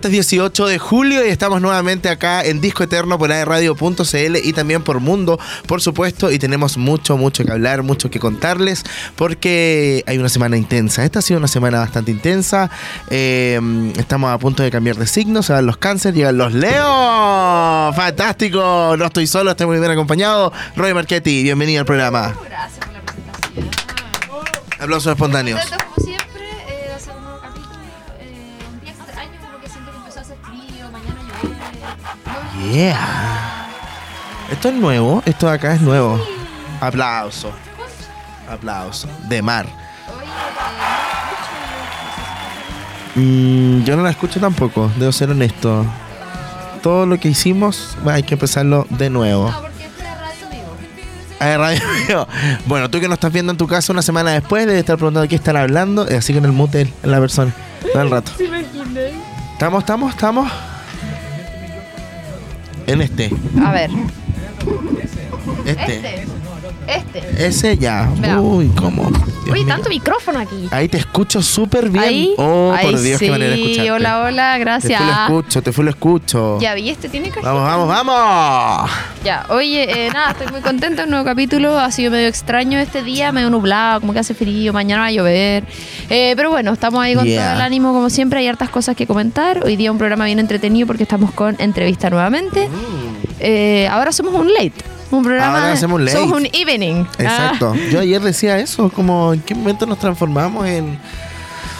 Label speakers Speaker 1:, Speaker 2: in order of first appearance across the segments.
Speaker 1: Martes 18 de julio y estamos nuevamente acá en Disco Eterno por aerradio.cl y también por Mundo, por supuesto, y tenemos mucho, mucho que hablar, mucho que contarles, porque hay una semana intensa. Esta ha sido una semana bastante intensa. Eh, estamos a punto de cambiar de signo, se van los cánceres, llegan los Leo. ¡Fantástico! No estoy solo, estoy muy bien acompañado. Roy Marchetti, bienvenido al programa.
Speaker 2: Gracias por la presentación.
Speaker 1: Aplausos espontáneos. Yeah. Esto es nuevo, esto de acá es nuevo. Aplauso. Aplauso. De mar. Mm, yo no la escucho tampoco, debo ser honesto. Todo lo que hicimos, hay que empezarlo de nuevo.
Speaker 2: no, porque es radio vivo.
Speaker 1: A ver, radio mío. Bueno, tú que nos estás viendo en tu casa una semana después, debes estar preguntando de qué están hablando, así que en el mute en la persona. Todo el rato. Estamos, estamos, estamos. En este.
Speaker 2: A ver,
Speaker 1: Este.
Speaker 2: este. Este.
Speaker 1: Ese ya.
Speaker 2: Veamos.
Speaker 1: Uy, ¿cómo? Dios
Speaker 2: Uy,
Speaker 1: mío.
Speaker 2: tanto micrófono aquí.
Speaker 1: Ahí te escucho súper bien.
Speaker 2: Ahí.
Speaker 1: Oh, por Dios,
Speaker 2: sí.
Speaker 1: qué manera de escucharte.
Speaker 2: Hola, hola,
Speaker 1: Te
Speaker 2: gracias.
Speaker 1: fui lo escucho, te fui lo escucho.
Speaker 2: Ya vi, este tiene cajita.
Speaker 1: Vamos, vamos, vamos.
Speaker 2: Ya, oye, eh, nada, estoy muy contenta. Un nuevo capítulo. Ha sido medio extraño este día, medio nublado, como que hace frío. Mañana va a llover. Eh, pero bueno, estamos ahí con
Speaker 1: Yeah.
Speaker 2: todo el ánimo, como siempre. Hay hartas cosas que comentar. Hoy día un programa bien entretenido porque estamos con entrevista nuevamente. Eh, ahora somos un late. Un programa.
Speaker 1: Ahora hacemos late.
Speaker 2: Somos un evening.
Speaker 1: Exacto.
Speaker 2: Ah,
Speaker 1: Yo ayer decía eso, como en qué momento nos transformamos en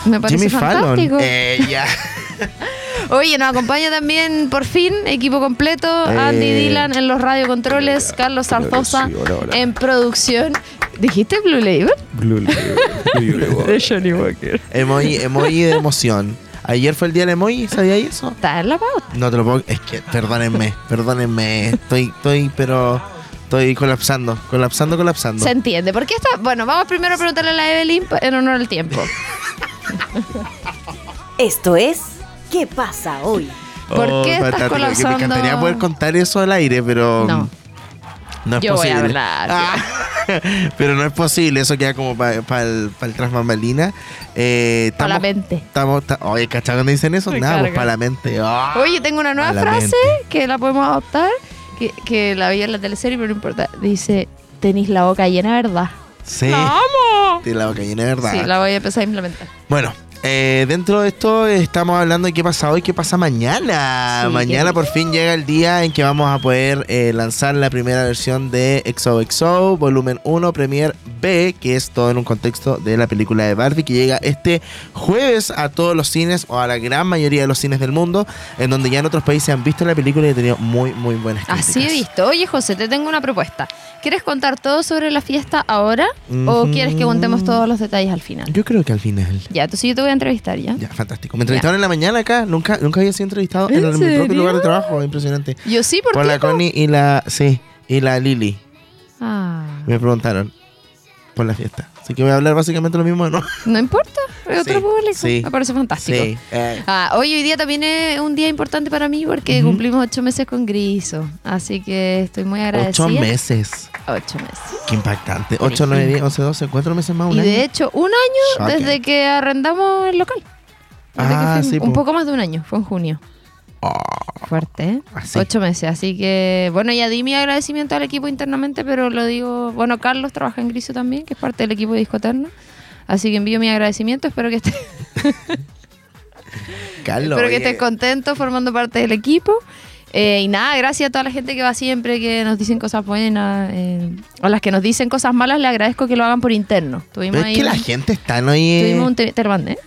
Speaker 2: me parece
Speaker 1: Jimmy Fallon.
Speaker 2: fantástico.
Speaker 1: Eh, ya.
Speaker 2: Oye, nos acompaña también, por fin, equipo completo. Andy
Speaker 1: Eh.
Speaker 2: Dylan en los radiocontroles, Carlos
Speaker 1: Claro que
Speaker 2: Zarzosa
Speaker 1: sí, hola, hola.
Speaker 2: en producción. ¿Dijiste Blue Label?
Speaker 1: Blue Label, Blue Label.
Speaker 2: De Johnny Walker.
Speaker 1: emoji, emoji de emoción. Ayer fue el día del emoji, ¿sabía eso?
Speaker 2: Está en la pauta.
Speaker 1: No te lo puedo. Es que, perdónenme, perdónenme. Estoy, estoy, pero. Estoy colapsando, colapsando, colapsando.
Speaker 2: Se entiende. ¿Por qué está? Bueno, vamos primero a preguntarle a la Evelyn en honor al tiempo.
Speaker 3: Esto es ¿Qué pasa hoy?
Speaker 2: ¿Por qué estás colapsando?
Speaker 1: Me encantaría poder contar eso al aire, pero.
Speaker 2: No.
Speaker 1: No es
Speaker 2: Yo voy a
Speaker 1: posible.
Speaker 2: hablar.
Speaker 1: Ah, pero no es posible, eso queda como para el, pa el. Eh,
Speaker 2: Para la
Speaker 1: estamos-
Speaker 2: mente.
Speaker 1: Estamos, ta- oye, ¿cachai cuando dicen eso?
Speaker 2: Me
Speaker 1: Nada, pues para la mente. Ah.
Speaker 2: Oye, tengo una nueva frase
Speaker 1: mente.
Speaker 2: que la podemos adoptar, que, que la vi en la teleserie, pero no importa. Dice, tenéis la boca llena, ¿verdad?
Speaker 1: Sí.
Speaker 2: ¡La amo!
Speaker 1: Tiene la boca llena de verdad.
Speaker 2: Sí, la voy a empezar a implementar.
Speaker 1: Bueno, eh, dentro de esto estamos hablando de qué pasa hoy, qué pasa mañana.
Speaker 2: Sí,
Speaker 1: mañana por fin llega el día en que vamos a poder eh, lanzar la primera versión de XOXO, volumen 1, Premier B, que es todo en un contexto de la película de Barbie, que llega este jueves a todos los cines o a la gran mayoría de los cines del mundo, en donde ya en otros países han visto la película y ha tenido muy, muy buenas críticas.
Speaker 2: Así he visto. Oye, José, te tengo una propuesta. ¿Quieres contar todo sobre la fiesta ahora o
Speaker 1: Ujú.
Speaker 2: quieres que contemos todos los detalles al final?
Speaker 1: Yo creo que al final.
Speaker 2: Ya, entonces yo te voy a entrevistar, ¿ya?
Speaker 1: Ya, fantástico. Me entrevistaron en la mañana acá. Nunca, nunca había sido entrevistado en,
Speaker 2: ¿En
Speaker 1: mi propio lugar de trabajo. Impresionante.
Speaker 2: Yo sí, por
Speaker 1: Por la Connie y la. Sí, y la Lili.
Speaker 2: Ah,
Speaker 1: Me preguntaron por la fiesta. Así que voy a hablar básicamente lo mismo, ¿no?
Speaker 2: no importa, es
Speaker 1: Sí,
Speaker 2: otro público.
Speaker 1: sí.
Speaker 2: Me parece fantástico.
Speaker 1: Sí. eh,
Speaker 2: Ah, hoy, hoy día también es un día importante para mí porque cumplimos ocho meses con Griso. Así que estoy muy agradecida.
Speaker 1: ocho meses.
Speaker 2: Ocho meses.
Speaker 1: Qué impactante. Ocho, nueve, diez, once, doce, cuatro meses más. Un
Speaker 2: Y
Speaker 1: año.
Speaker 2: de hecho, un año
Speaker 1: Shocking.
Speaker 2: desde que arrendamos el local. Desde
Speaker 1: Ah, sí,
Speaker 2: un
Speaker 1: po.
Speaker 2: poco más de un año, fue en junio.
Speaker 1: Oh,
Speaker 2: Fuerte, ¿eh?
Speaker 1: Así.
Speaker 2: Ocho meses, así que bueno, ya di mi agradecimiento al equipo internamente, pero lo digo, bueno, Carlos trabaja en Griso también, que es parte del equipo de Disco Eterno, así que envío mi agradecimiento, espero que esté,
Speaker 1: Carlos.
Speaker 2: espero que estés contento formando parte del equipo. Eh, y nada, gracias a toda la gente que va siempre, que nos dicen cosas buenas, eh, a las que nos dicen cosas malas, le agradezco que lo hagan por interno. Tuvimos
Speaker 1: Pero es
Speaker 2: ahí
Speaker 1: que
Speaker 2: un-
Speaker 1: la gente está, ¿no? Y,
Speaker 2: Tuvimos un te,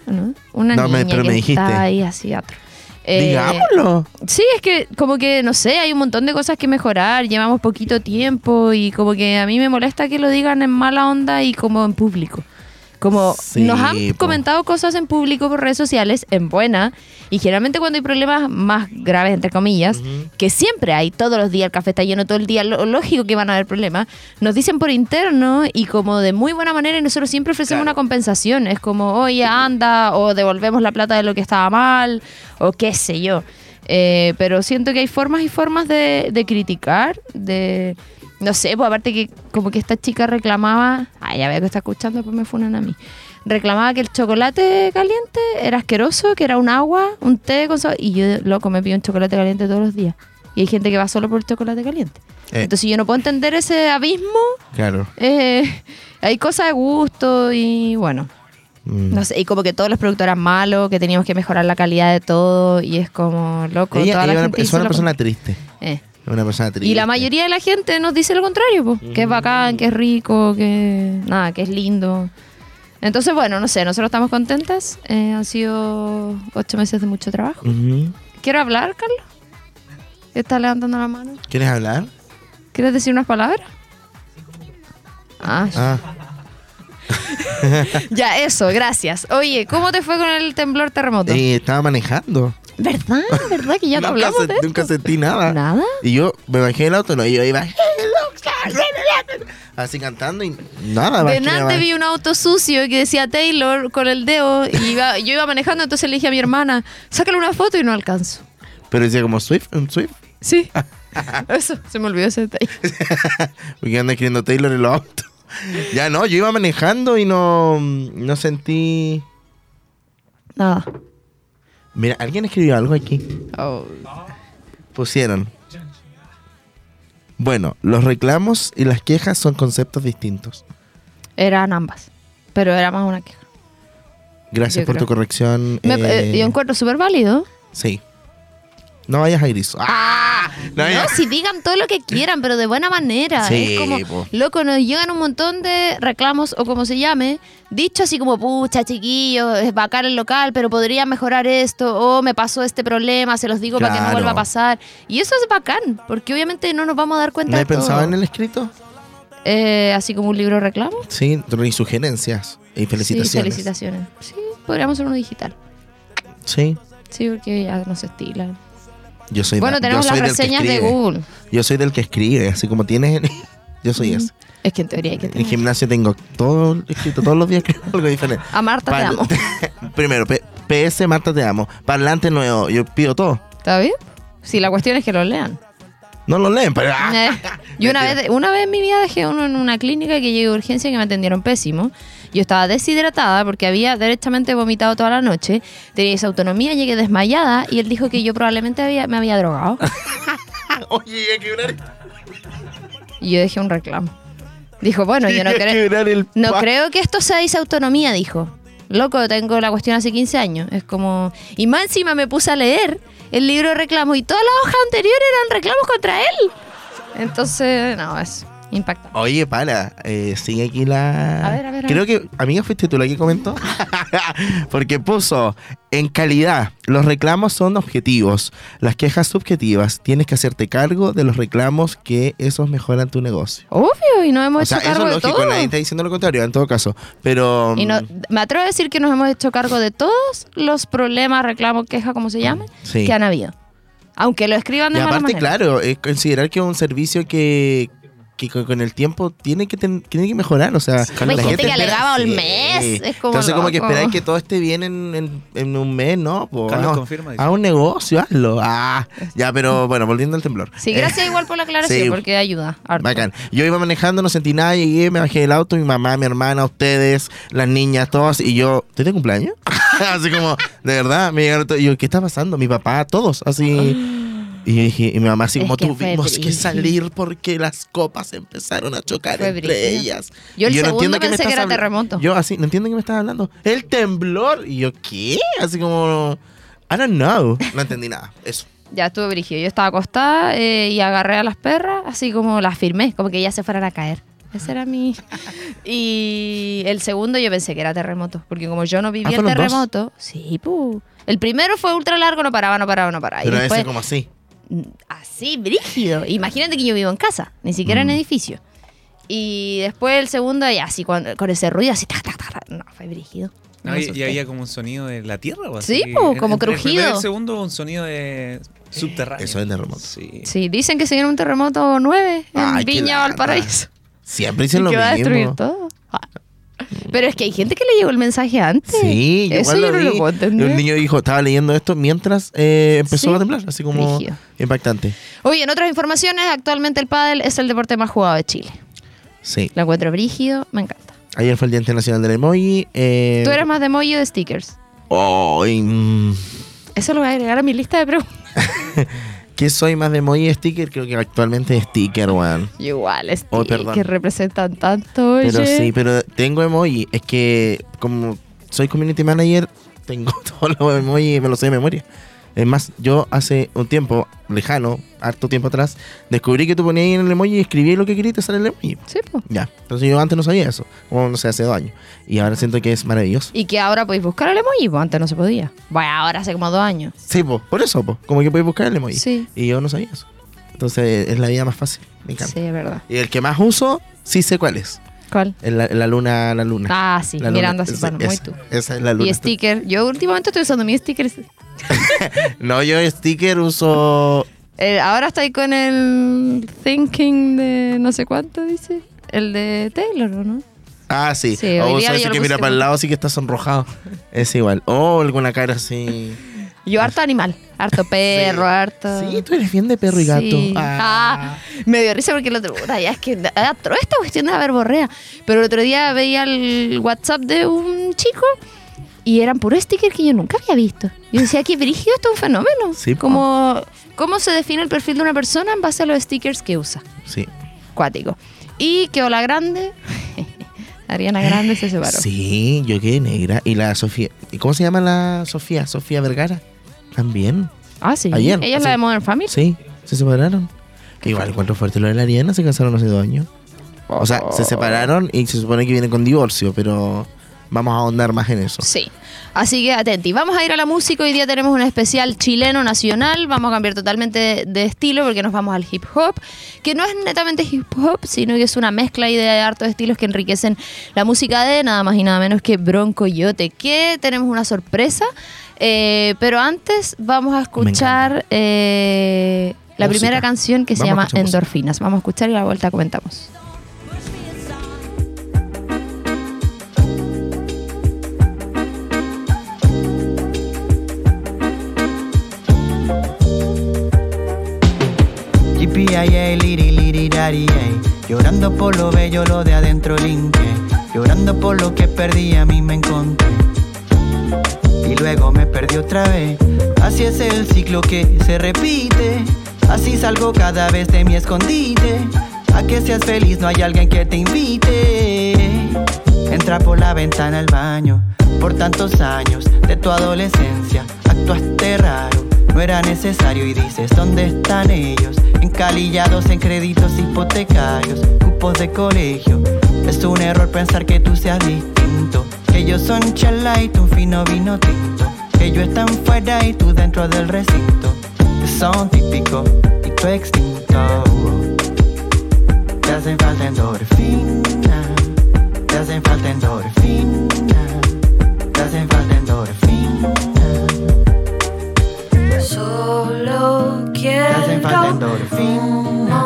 Speaker 2: ¿no? Una
Speaker 1: No,
Speaker 2: niña
Speaker 1: pero
Speaker 2: que
Speaker 1: me dijiste.
Speaker 2: está ahí así otro. Eh,
Speaker 1: Digámoslo.
Speaker 2: Sí, es que como que, no sé, hay un montón de cosas que mejorar, llevamos poquito tiempo y como que a mí me molesta que lo digan en mala onda y como en público. Como
Speaker 1: Sí,
Speaker 2: nos han
Speaker 1: po.
Speaker 2: comentado cosas en público por redes sociales, en buena, y generalmente cuando hay problemas más graves, entre comillas, que siempre hay, todos los días el café está lleno todo el día, lo- lógico que van a haber problemas, nos dicen por interno y como de muy buena manera y nosotros siempre ofrecemos
Speaker 1: Claro.
Speaker 2: una compensación, es como, oye, anda, o devolvemos la plata de lo que estaba mal, o qué sé yo. Eh, pero siento que hay formas y formas de, de criticar, de... No sé, pues aparte que como que esta chica reclamaba, a Ah, ya veo que está escuchando, pues me funan a mí. Reclamaba que el chocolate caliente era asqueroso, que era un agua, un té con sabor. Y yo, loco, me pido un chocolate caliente todos los días. Y hay gente que va solo por el chocolate caliente.
Speaker 1: Eh.
Speaker 2: Entonces yo no puedo entender ese abismo.
Speaker 1: Claro.
Speaker 2: Eh, hay cosas de gusto y bueno,
Speaker 1: Mm.
Speaker 2: no sé, y como que todos los productos eran malos, que teníamos que mejorar la calidad de todo y es como loco.
Speaker 1: Ella,
Speaker 2: toda la gente
Speaker 1: es una persona triste.
Speaker 2: Eh.
Speaker 1: Una persona triste.
Speaker 2: Y la mayoría de la gente nos dice lo contrario, po, que es bacán, que es rico, que nada, que es lindo. Entonces, bueno, no sé, nosotros estamos contentas. Eh, han sido ocho meses de mucho trabajo.
Speaker 1: Ujú.
Speaker 2: ¿Quieres hablar, Carlos? ¿Estás levantando la mano?
Speaker 1: ¿Quieres hablar?
Speaker 2: ¿Quieres decir unas palabras? Ah,
Speaker 1: Ah,
Speaker 2: ya, eso, gracias. Oye, ¿cómo te fue con el temblor terremoto?
Speaker 1: eh, estaba manejando.
Speaker 2: ¿Verdad? ¿Verdad que ya no hablamos
Speaker 1: se-
Speaker 2: de esto?
Speaker 1: nunca sentí nada.
Speaker 2: ¿Nada?
Speaker 1: Y yo me bajé del auto, no, yo iba así cantando y nada.
Speaker 2: Delante vi un auto sucio que decía Taylor con el dedo y iba- yo iba manejando, entonces le dije a mi hermana, sácale una foto y no alcanzo.
Speaker 1: Pero decía como Swift, un Swift.
Speaker 2: Sí. Eso, se me olvidó ese detalle.
Speaker 1: Porque anda escribiendo Taylor en los autos. Ya no, yo iba manejando y no, no sentí.
Speaker 2: Nada.
Speaker 1: Mira, alguien escribió algo aquí.
Speaker 2: Oh.
Speaker 1: Pusieron. Bueno, los reclamos y las quejas son conceptos distintos.
Speaker 2: Eran ambas, pero era más una queja.
Speaker 1: Gracias
Speaker 2: Yo
Speaker 1: por
Speaker 2: creo.
Speaker 1: tu corrección.
Speaker 2: Me-
Speaker 1: eh,
Speaker 2: eh, yo encuentro súper válido.
Speaker 1: Sí. No vayas a Gris. ¡Ah! No,
Speaker 2: si digan todo lo que quieran, pero de buena manera.
Speaker 1: Sí,
Speaker 2: es como,
Speaker 1: po.
Speaker 2: loco, nos llegan un montón de reclamos o como se llame, dicho así como, pucha, chiquillos, es bacán el local, pero podría mejorar esto, o me pasó este problema, se los digo para que no vuelva a pasar. Y eso es bacán, porque obviamente no nos vamos a dar cuenta
Speaker 1: ¿No
Speaker 2: de
Speaker 1: he pensado
Speaker 2: todo.
Speaker 1: en el escrito?
Speaker 2: Eh, así como un libro de reclamos.
Speaker 1: Sí, y sugerencias. Y felicitaciones.
Speaker 2: Sí, felicitaciones. Sí, podríamos hacer uno digital.
Speaker 1: Sí.
Speaker 2: Sí, porque ya no se estilan.
Speaker 1: Yo soy
Speaker 2: Bueno,
Speaker 1: yo
Speaker 2: tenemos las
Speaker 1: soy que
Speaker 2: reseñas de. Google.
Speaker 1: Yo soy del que escribe, así como tienes. Yo soy ese.
Speaker 2: Es que en teoría hay que
Speaker 1: En
Speaker 2: tener.
Speaker 1: gimnasio tengo todo escrito todos los días que algo diferente.
Speaker 2: A Marta te amo.
Speaker 1: Primero, P- PS Marta te amo. Parlante nuevo, yo pido todo.
Speaker 2: ¿Está bien? Sí, la cuestión es que lo lean.
Speaker 1: No lo leen, pero. ¡ah!
Speaker 2: Eh, Yo una vez, una vez en mi vida dejé uno en una clínica que llegué a urgencia que me atendieron pésimo. Yo estaba deshidratada porque había derechamente vomitado toda la noche. Tenía esa autonomía, llegué desmayada y él dijo que yo probablemente había, me había drogado.
Speaker 1: Oye, hay que quebrar,
Speaker 2: Y yo dejé un reclamo. Dijo, bueno, yo no creo... No creo que esto sea disautonomía, dijo. Loco, tengo la cuestión hace 15 años. Es como... Y más encima me puse a leer el libro de reclamos y todas las hojas anteriores eran reclamos contra él. Entonces, no, es impactante.
Speaker 1: Oye, para, eh, sigue aquí la.
Speaker 2: A ver, a ver, a
Speaker 1: Creo que, amiga, fuiste tú la que comentó. Porque puso, en calidad, los reclamos son objetivos, las quejas subjetivas. Tienes que hacerte cargo de los reclamos que esos mejoran tu negocio.
Speaker 2: Obvio, y nos hemos
Speaker 1: O sea,
Speaker 2: hecho
Speaker 1: eso
Speaker 2: cargo
Speaker 1: es
Speaker 2: de
Speaker 1: lógico,
Speaker 2: todo.
Speaker 1: nadie está diciendo lo contrario, en todo caso. Pero.
Speaker 2: Y no,
Speaker 1: mm,
Speaker 2: me atrevo a decir que nos hemos hecho cargo de todos los problemas, reclamos, quejas, como se llame,
Speaker 1: Sí.
Speaker 2: que han habido. Aunque lo escriban
Speaker 1: Y
Speaker 2: de mala
Speaker 1: aparte,
Speaker 2: manera.
Speaker 1: claro, es considerar que es un servicio que, que con, el tiempo tiene que, ten- tiene que mejorar. O sea,
Speaker 2: Hay gente que
Speaker 1: espera-
Speaker 2: alegaba el
Speaker 1: Sí.
Speaker 2: mes, es como
Speaker 1: Entonces, como que esperáis que todo esté bien en, en- en un mes, ¿no? Pues,
Speaker 4: Carlos confirma, dice.
Speaker 1: Haz un negocio, hazlo. Ah, ya, pero bueno, volviendo al temblor.
Speaker 2: Sí,
Speaker 1: Eh,
Speaker 2: gracias igual por la aclaración,
Speaker 1: sí.
Speaker 2: porque ayuda. harto.
Speaker 1: Bacán. Yo iba manejando, no sentí nada, llegué, me bajé del auto, mi mamá, mi hermana, ustedes, las niñas, todos, y yo, ¿te de cumpleaños? así como, de verdad, me llegaron todos, y yo, ¿qué está pasando? Mi papá, todos, así. Y yo dije, y mi mamá así como
Speaker 2: que
Speaker 1: tuvimos que salir porque las copas empezaron a chocar
Speaker 2: Fue
Speaker 1: entre
Speaker 2: brígido.
Speaker 1: ellas.
Speaker 2: Yo el
Speaker 1: Y
Speaker 2: segundo
Speaker 1: qué me
Speaker 2: pensé que
Speaker 1: estás
Speaker 2: era
Speaker 1: habla-
Speaker 2: terremoto.
Speaker 1: Yo así, no entiendo qué me estás hablando. El temblor. Y yo, ¿qué? Así como, I don't know. No entendí nada. Eso.
Speaker 2: Ya estuve brígido. Yo estaba acostada eh, y agarré a las perras, así como las firmé, como que ellas se fueran a caer. Ese era mi. Y el segundo yo pensé que era terremoto, porque como yo no viví
Speaker 1: Ah,
Speaker 2: el terremoto, sí, pu. El primero fue ultra largo, no paraba, no paraba, no paraba.
Speaker 1: Pero
Speaker 2: y después,
Speaker 1: ese como así.
Speaker 2: Así, brígido. Imagínate que yo vivo en casa, ni siquiera en
Speaker 1: Mm.
Speaker 2: edificio. Y después el segundo, y así, con, con ese ruido, así, tac, tac, tac. no, fue brígido.
Speaker 4: No, y, había como un sonido de la tierra. o
Speaker 2: Sí,
Speaker 4: así.
Speaker 2: po,
Speaker 4: En-
Speaker 2: como
Speaker 4: entre El primero y
Speaker 2: crujido.
Speaker 4: el segundo, un sonido de subterráneo.
Speaker 1: Eso es terremoto.
Speaker 4: Sí.
Speaker 2: Sí, dicen que se viene un terremoto 9 en
Speaker 1: Ay,
Speaker 2: Viña. Valparaíso.
Speaker 1: Siempre dicen
Speaker 2: Y
Speaker 1: lo
Speaker 2: que va a destruir
Speaker 1: mismo.
Speaker 2: todo. Pero es que hay gente que le llegó el mensaje antes.
Speaker 1: Sí, yo
Speaker 2: Eso yo
Speaker 1: lo
Speaker 2: no lo
Speaker 1: vi.
Speaker 2: puedo entender.
Speaker 1: Un niño dijo, estaba leyendo esto mientras eh, empezó
Speaker 2: Sí.
Speaker 1: a temblar, así como impactante.
Speaker 2: Oye, en otras informaciones, actualmente el pádel es el deporte más jugado de Chile.
Speaker 1: Sí.
Speaker 2: Lo encuentro brígido, me encanta.
Speaker 1: Ayer fue el Día Internacional del Emoji. Eh,
Speaker 2: ¿Tú eres más de emoji o de stickers?
Speaker 1: Mm,
Speaker 2: Eso lo voy a agregar a mi lista de preguntas.
Speaker 1: ¿Qué soy más de emoji sticker? Creo que actualmente es sticker, weón.
Speaker 2: Igual,
Speaker 1: Oh,
Speaker 2: stickers
Speaker 1: perdón.
Speaker 2: que representan tanto, oye.
Speaker 1: Pero sí, pero tengo emoji. Es que como soy community manager, tengo todos los emojis y me los sé de memoria. Es más, yo hace un tiempo lejano, harto tiempo atrás, descubrí que tú ponías ahí en el emoji y escribías lo que querías y te sale el emoji.
Speaker 2: Sí, po.
Speaker 1: Ya. Entonces yo antes no sabía eso, como no sé, hace dos años. Y ahora siento que es maravilloso.
Speaker 2: Y que ahora podéis buscar el emoji, pues antes no se podía. Bueno, ahora hace como dos años.
Speaker 1: Sí, po, por eso, po, como que puedes buscar el emoji.
Speaker 2: Sí.
Speaker 1: Y yo no sabía eso. Entonces es la vida más fácil. Me encanta.
Speaker 2: Sí, es verdad.
Speaker 1: Y el que más uso, sí sé cuál es.
Speaker 2: ¿Cuál?
Speaker 1: Es la, la luna, la luna.
Speaker 2: Ah, sí,
Speaker 1: La luna.
Speaker 2: mirando así, bueno, muy tú.
Speaker 1: Esa es la luna.
Speaker 2: Y sticker. Yo últimamente estoy usando mi sticker.
Speaker 1: No, yo sticker uso.
Speaker 2: Eh, ahora estoy con el thinking de no sé cuánto, dice. El de Taylor, ¿o no?
Speaker 1: Ah, sí.
Speaker 2: Sí,
Speaker 1: o uso ese que mira para el lado, así que está sonrojado. Es igual. O alguna cara así.
Speaker 2: Yo harto animal, harto perro, harto...
Speaker 1: Sí, tú eres bien de perro y gato.
Speaker 2: Sí.
Speaker 1: Ah.
Speaker 2: Ah, me dio risa porque el otro puta, ya es que toda esta cuestión de la verborrea. Pero el otro día veía el WhatsApp de un chico y eran puros stickers que yo nunca había visto. Yo decía, qué brígido, esto es un fenómeno.
Speaker 1: Sí.
Speaker 2: Como, ¿Cómo se define el perfil de una persona en base a los stickers que usa?
Speaker 1: Sí.
Speaker 2: Cuático. Y que Hola Grande, Ariana Grande se separó.
Speaker 1: Sí, yo quedé negra. Y la Sofía. ¿Y cómo se llama la Sofía? Sofía Vergara. También.
Speaker 2: Ah, sí.
Speaker 1: Ayer,
Speaker 2: Ella es la de Modern Family.
Speaker 1: Sí, se separaron. Que igual encuentro fuerte lo de la Ariana, se casaron hace dos años. O sea, se separaron y se supone que vienen con divorcio, pero vamos a ahondar más en eso.
Speaker 2: Sí. Así que atenti. Vamos a ir a la música. Hoy día tenemos un especial chileno nacional. Vamos a cambiar totalmente de, de estilo porque nos vamos al hip hop, que no es netamente hip hop, sino que es una mezcla y de hartos estilos que enriquecen la música de nada más y nada menos que Bronco Yote, que tenemos una sorpresa. Eh, pero antes vamos a escuchar eh, la
Speaker 1: Música.
Speaker 2: primera canción que se
Speaker 1: Vamos
Speaker 2: llama
Speaker 1: música.
Speaker 2: Endorfinas. Vamos a escuchar y a la vuelta comentamos.
Speaker 5: Liri, liri, dari. Llorando por lo bello, lo de adentro linke. Llorando por lo que perdí, a mí me encontré. Y luego me perdí otra vez. Así es el ciclo que se repite. Así salgo cada vez de mi escondite. A que seas feliz, no hay alguien que te invite. Entra por la ventana al baño. Por tantos años de tu adolescencia, actuaste raro. No era necesario y dices, ¿dónde están ellos? Encalillados en créditos hipotecarios, cupos de colegio. Es un error pensar que tú seas distinto. Que ellos son chalite, un fino vino tinto. Que ellos están fuera y tú dentro del recinto. Son típicos y tú extinto. Te hacen falta endorfina. Te hacen falta endorfina. Te hacen falta endorfina.
Speaker 6: Solo
Speaker 5: Te
Speaker 6: quiero
Speaker 5: hacen falta endorfina.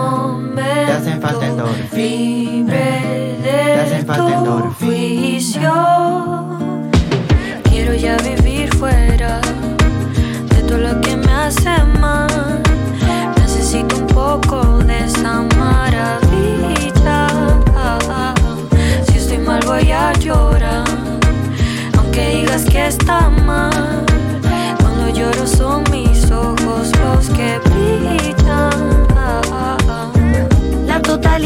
Speaker 5: Te hacen falta endorfina. Te hacen falta endorfina.
Speaker 6: Quiero ya vivir fuera de todo lo que me hace mal. Necesito un poco de esa maravilla. Si estoy mal voy a llorar, aunque digas que está mal.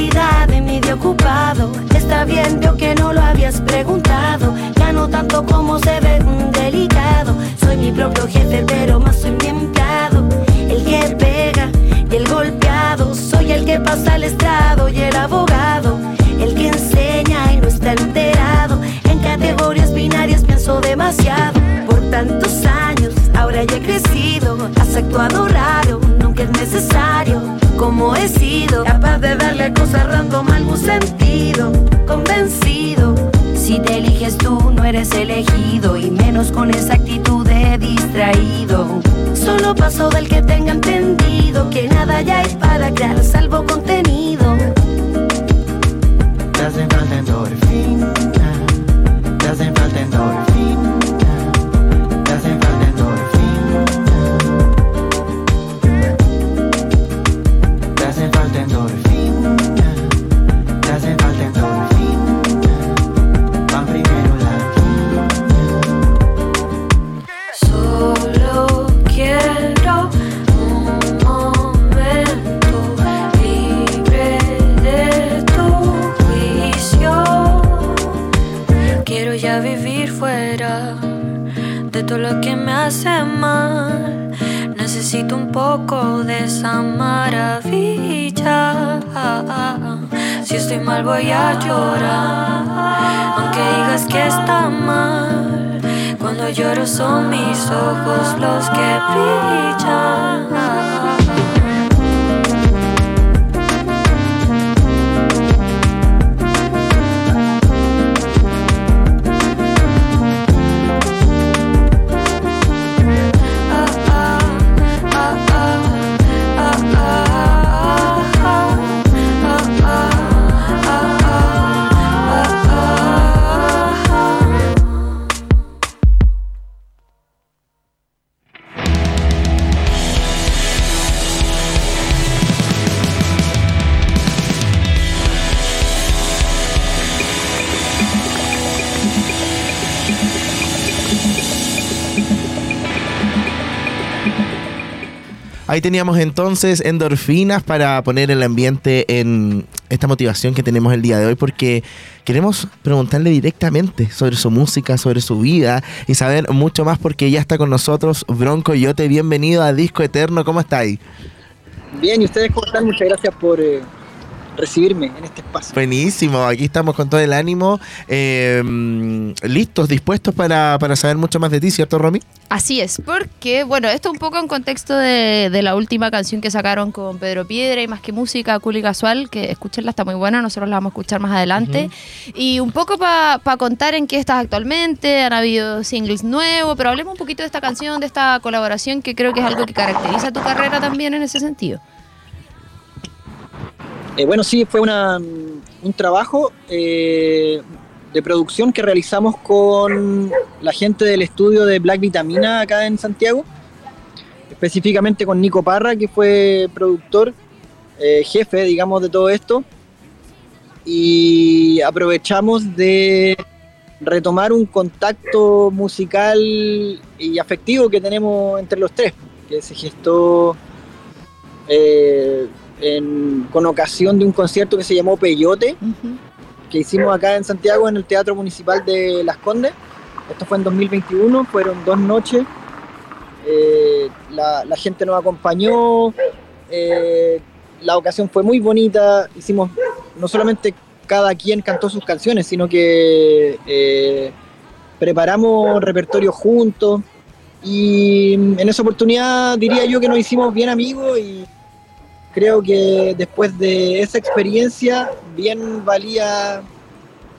Speaker 3: La totalidad de día ocupado. Está bien, veo que no lo habías preguntado. Ya no tanto como se ve mm, delicado. Soy mi propio jefe, pero más soy mi empleado. El que pega y el golpeado. Soy el que pasa al estrado y el abogado. El que enseña y no está enterado. En categorías binarias pienso demasiado. Por tantos años, ahora ya he crecido. Has actuado raro, nunca es necesario Como he sido Capaz de darle cosas random algún sentido Convencido Si te eliges tú no eres elegido Y menos con esa actitud de distraído Solo paso del que tenga entendido Que nada ya hay para crear salvo contenido
Speaker 5: Te hacen falta endorfina. Te hacen falta endorfina.
Speaker 6: Hace mal. Necesito un poco de esa maravilla. Si estoy mal voy a llorar, aunque digas que está mal. Cuando lloro son mis ojos los que brillan.
Speaker 1: Teníamos entonces endorfinas para poner el ambiente en esta motivación que tenemos el día de hoy porque queremos preguntarle directamente sobre su música, sobre su vida y saber mucho más porque ya está con nosotros Bronco Yote. Bienvenido a Disco Eterno, ¿cómo estáis?
Speaker 7: Bien, ¿y ustedes cómo están? Muchas gracias por eh, recibirme en este espacio.
Speaker 1: Buenísimo, aquí estamos con todo el ánimo, eh, listos, dispuestos para, para saber mucho más de ti, ¿cierto, Romy?
Speaker 2: Así es, porque, bueno, esto un poco en contexto de, de la última canción que sacaron con Pedro Piedra y más que música, cool y casual, que escúchenla, está muy buena, nosotros la vamos a escuchar más adelante. Y un poco para contar en qué estás actualmente, han habido singles nuevos, pero hablemos un poquito de esta canción, de esta colaboración, que creo que es algo que caracteriza tu carrera también en ese sentido.
Speaker 7: Eh, bueno, sí, fue una, un trabajo eh, de producción que realizamos con la gente del estudio de Black Vitamina acá en Santiago, específicamente con Nico Parra, que fue productor, eh, jefe, digamos, de todo esto, y aprovechamos de retomar un contacto musical y afectivo que tenemos entre los tres, que se gestó en- con ocasión de un concierto que se llamó Peyote, que hicimos acá en Santiago en el Teatro Municipal de Las Condes. Esto fue en 2021, fueron dos noches. Eh, la, la gente nos acompañó, eh, la ocasión fue muy bonita. Hicimos, no solamente cada quien cantó sus canciones, sino que eh, preparamos repertorio juntos. Y en esa oportunidad diría yo que nos hicimos bien amigos y creo que después de esa experiencia bien valía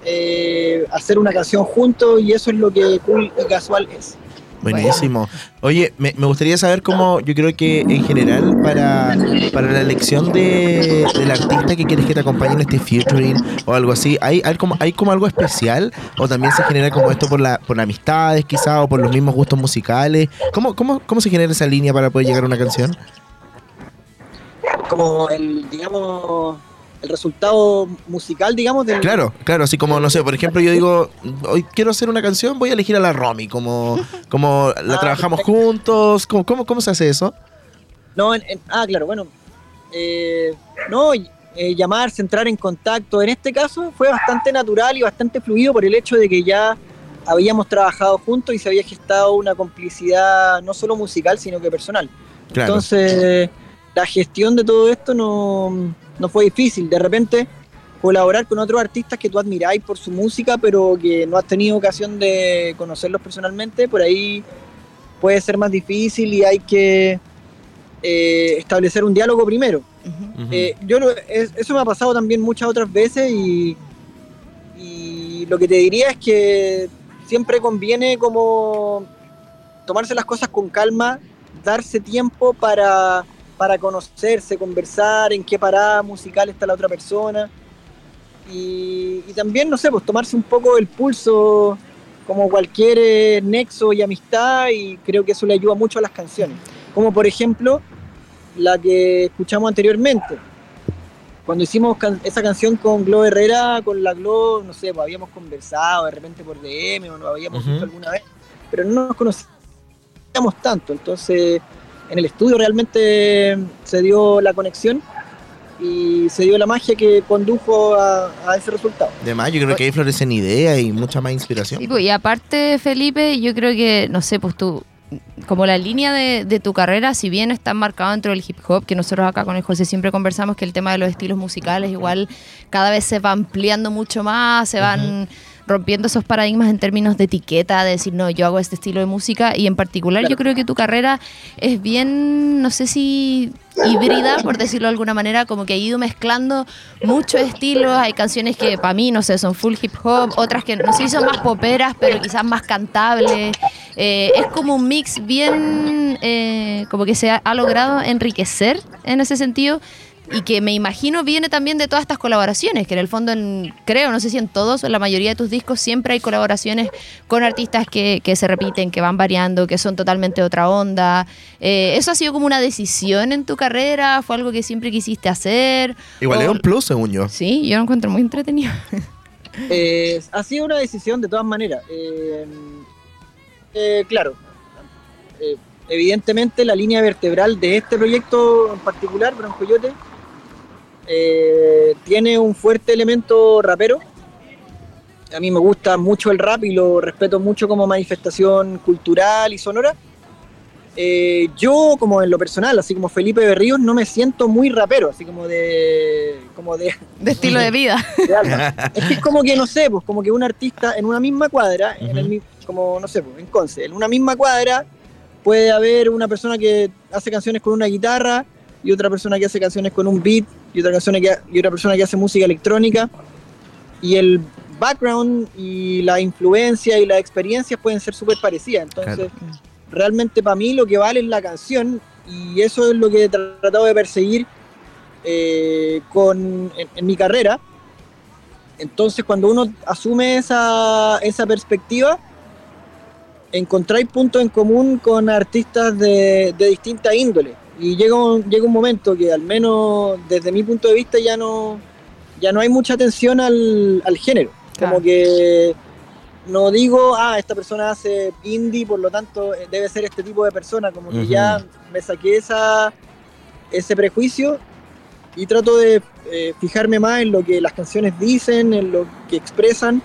Speaker 7: eh, hacer una canción juntos y eso es lo que cool y casual es.
Speaker 1: Buenísimo. Oye, me, gustaría saber cómo, yo creo que en general para, para la elección de, del artista que quieres que te acompañe en este featuring o algo así, ¿hay, hay, como, ¿hay como algo especial? ¿O también se genera como esto por, la, por amistades quizá o por los mismos gustos musicales? ¿Cómo, cómo, ¿Cómo se genera esa línea para poder llegar a una canción?
Speaker 7: Como el, digamos, el resultado musical, digamos, del,
Speaker 1: Claro, claro, así como, no sé, por ejemplo, yo digo, hoy quiero hacer una canción, voy a elegir a la Romy, como, como la
Speaker 7: Ah,
Speaker 1: trabajamos
Speaker 7: perfecto.
Speaker 1: juntos, ¿cómo, cómo, cómo se hace eso?
Speaker 7: No, en- en- ah, claro, bueno. eh, no, eh, llamarse, entrar en contacto. En este caso fue bastante natural y bastante fluido por el hecho de que ya habíamos trabajado juntos y se había gestado una complicidad no solo musical, sino que personal.
Speaker 1: Claro.
Speaker 7: Entonces, la gestión de todo esto no, no fue difícil. De repente, colaborar con otros artistas que tú admiráis por su música, pero que no has tenido ocasión de conocerlos personalmente, por ahí puede ser más difícil y hay que eh, establecer un diálogo primero. Eh, yo lo- es- eso me ha pasado también muchas otras veces y, y lo que te diría es que siempre conviene como tomarse las cosas con calma, darse tiempo para, para conocerse, conversar, en qué parada musical está la otra persona y, y también, no sé, pues tomarse un poco el pulso como cualquier eh, nexo y amistad y creo que eso le ayuda mucho a las canciones. Como por ejemplo la que escuchamos anteriormente. Cuando hicimos can- esa canción con Glo Herrera, con la Glo, no sé, pues habíamos conversado de repente por DM o nos habíamos visto alguna vez, pero no nos conocíamos tanto. Entonces, en el estudio realmente se dio la conexión y se dio la magia que condujo a, a ese resultado.
Speaker 1: Además, yo creo que ahí florecen ideas y mucha más inspiración.
Speaker 2: Sí, pues, y aparte, Felipe, yo creo que, no sé, pues tú, como la línea de, de tu carrera, si bien está marcada dentro del hip hop, que nosotros acá con el José siempre conversamos que el tema de los estilos musicales igual cada vez se va ampliando mucho más, se van rompiendo esos paradigmas en términos de etiqueta, de decir, no, yo hago este estilo de música, y en particular yo creo que tu carrera es bien, no sé si híbrida, por decirlo de alguna manera, como que ha ido mezclando muchos estilos, hay canciones que para mí, no sé, son full hip hop, otras que no sé si son más poperas, pero quizás más cantables, Eh, es como un mix bien, eh, como que se ha, ha logrado enriquecer en ese sentido, y que me imagino viene también de todas estas colaboraciones, que en el fondo, en- creo, no sé si en todos o en la mayoría de tus discos siempre hay colaboraciones con artistas que, que se repiten, que van variando, que son totalmente otra onda. Eh, ¿Eso ha sido como una decisión en tu carrera? ¿Fue algo que siempre quisiste hacer?
Speaker 1: Igual
Speaker 2: O-
Speaker 1: es un plus, según yo.
Speaker 2: Sí, yo lo encuentro muy entretenido.
Speaker 7: Eh, ha sido una decisión de todas maneras. Eh, eh, claro, eh, evidentemente la línea vertebral de este proyecto en particular, Broncoyote, eh, tiene un fuerte elemento rapero. A mí me gusta mucho el rap y lo respeto mucho como manifestación cultural y sonora. Eh, yo, como en lo personal, así como Felipe Berríos, no me siento muy rapero, así como de, como de,
Speaker 2: De estilo de vida.
Speaker 7: de alma. Es que es como que, no sé, pues como que un artista en una misma cuadra, en el,
Speaker 1: Ujú.
Speaker 7: mi- como, no sé, pues, en Conce, en una misma cuadra puede haber una persona que hace canciones con una guitarra y otra persona que hace canciones con un beat y otra, persona que, y otra persona que hace música electrónica. Y el background y la influencia y las experiencias pueden ser súper parecidas. Entonces, realmente para mí lo que vale es la canción y eso es lo que he tratado de perseguir eh, con, en, en mi carrera. Entonces cuando uno asume esa, esa perspectiva, encontráis puntos en común con artistas de, de distinta índole. Y llega un, llega un momento que al menos desde mi punto de vista ya no, ya no hay mucha atención al, al género.
Speaker 2: Claro.
Speaker 7: Como que no digo, ah, esta persona hace indie, por lo tanto eh, debe ser este tipo de persona, como que ya me saqué esa, ese prejuicio y trato de eh, fijarme más en lo que las canciones dicen, en lo que expresan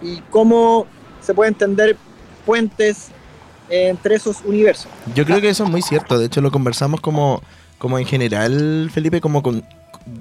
Speaker 7: y cómo se puede entender puentes entre esos universos.
Speaker 1: Yo creo que eso es muy cierto. De hecho, lo conversamos como, como en general, Felipe, como con.